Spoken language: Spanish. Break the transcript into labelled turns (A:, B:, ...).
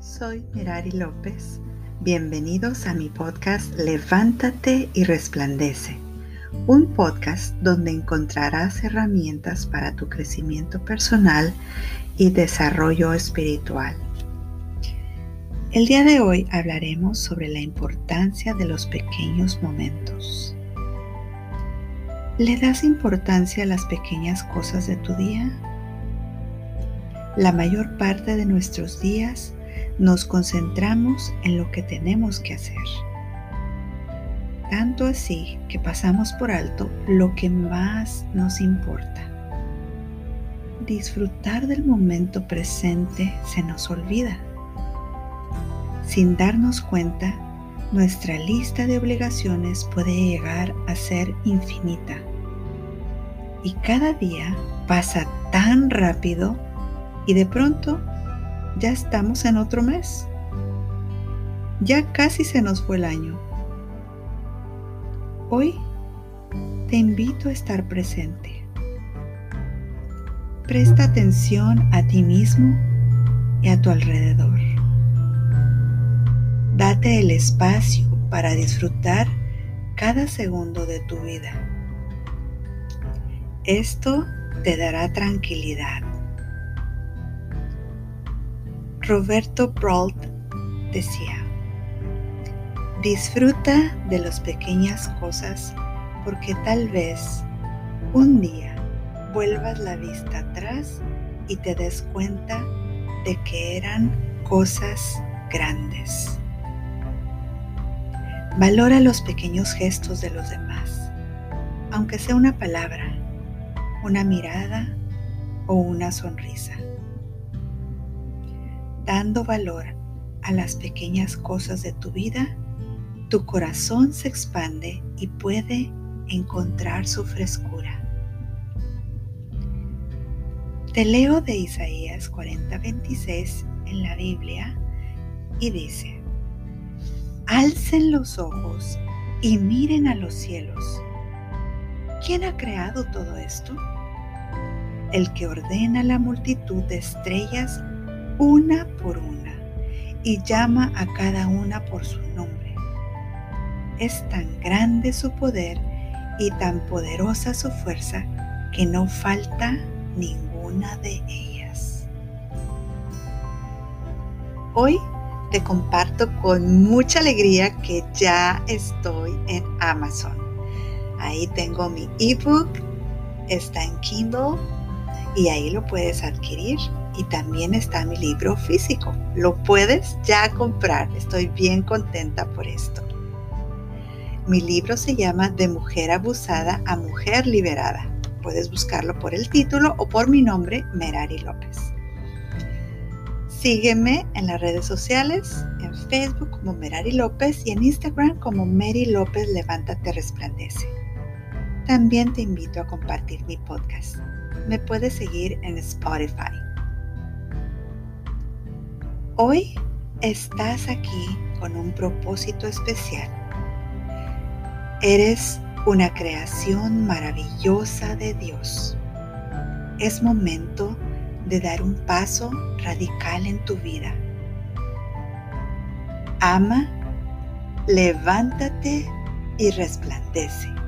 A: Soy Merari López. Bienvenidos a mi podcast Levántate y Resplandece, un podcast donde encontrarás herramientas para tu crecimiento personal y desarrollo espiritual. El día de hoy hablaremos sobre la importancia de los pequeños momentos. ¿Le das importancia a las pequeñas cosas de tu día? La mayor parte de nuestros días nos concentramos en lo que tenemos que hacer. Tanto así que pasamos por alto lo que más nos importa. Disfrutar del momento presente se nos olvida. Sin darnos cuenta, nuestra lista de obligaciones puede llegar a ser infinita. Y cada día pasa tan rápido y de pronto ya estamos en otro mes. Ya casi se nos fue el año. Hoy te invito a estar presente. Presta atención a ti mismo y a tu alrededor. Date el espacio para disfrutar cada segundo de tu vida. Esto te dará tranquilidad Roberto Brault decía, disfruta de las pequeñas cosas porque tal vez un día vuelvas la vista atrás y te des cuenta de que eran cosas grandes. Valora los pequeños gestos de los demás, aunque sea una palabra, una mirada o una sonrisa dando valor a las pequeñas cosas de tu vida, tu corazón se expande y puede encontrar su frescura. Te leo de Isaías 40:26 en la Biblia y dice, Alcen los ojos y miren a los cielos. ¿Quién ha creado todo esto? El que ordena la multitud de estrellas una por una y llama a cada una por su nombre. Es tan grande su poder y tan poderosa su fuerza que no falta ninguna de ellas. Hoy te comparto con mucha alegría que ya estoy en Amazon. Ahí tengo mi ebook, está en Kindle y ahí lo puedes adquirir y también está mi libro físico. Lo puedes ya comprar. Estoy bien contenta por esto. Mi libro se llama De mujer abusada a mujer liberada. Puedes buscarlo por el título o por mi nombre, Merari López. Sígueme en las redes sociales, en Facebook como Merari López y en Instagram como Mary López Levántate Resplandece. También te invito a compartir mi podcast. Me puedes seguir en Spotify. Hoy estás aquí con un propósito especial. Eres una creación maravillosa de Dios. Es momento de dar un paso radical en tu vida. Ama, levántate y resplandece.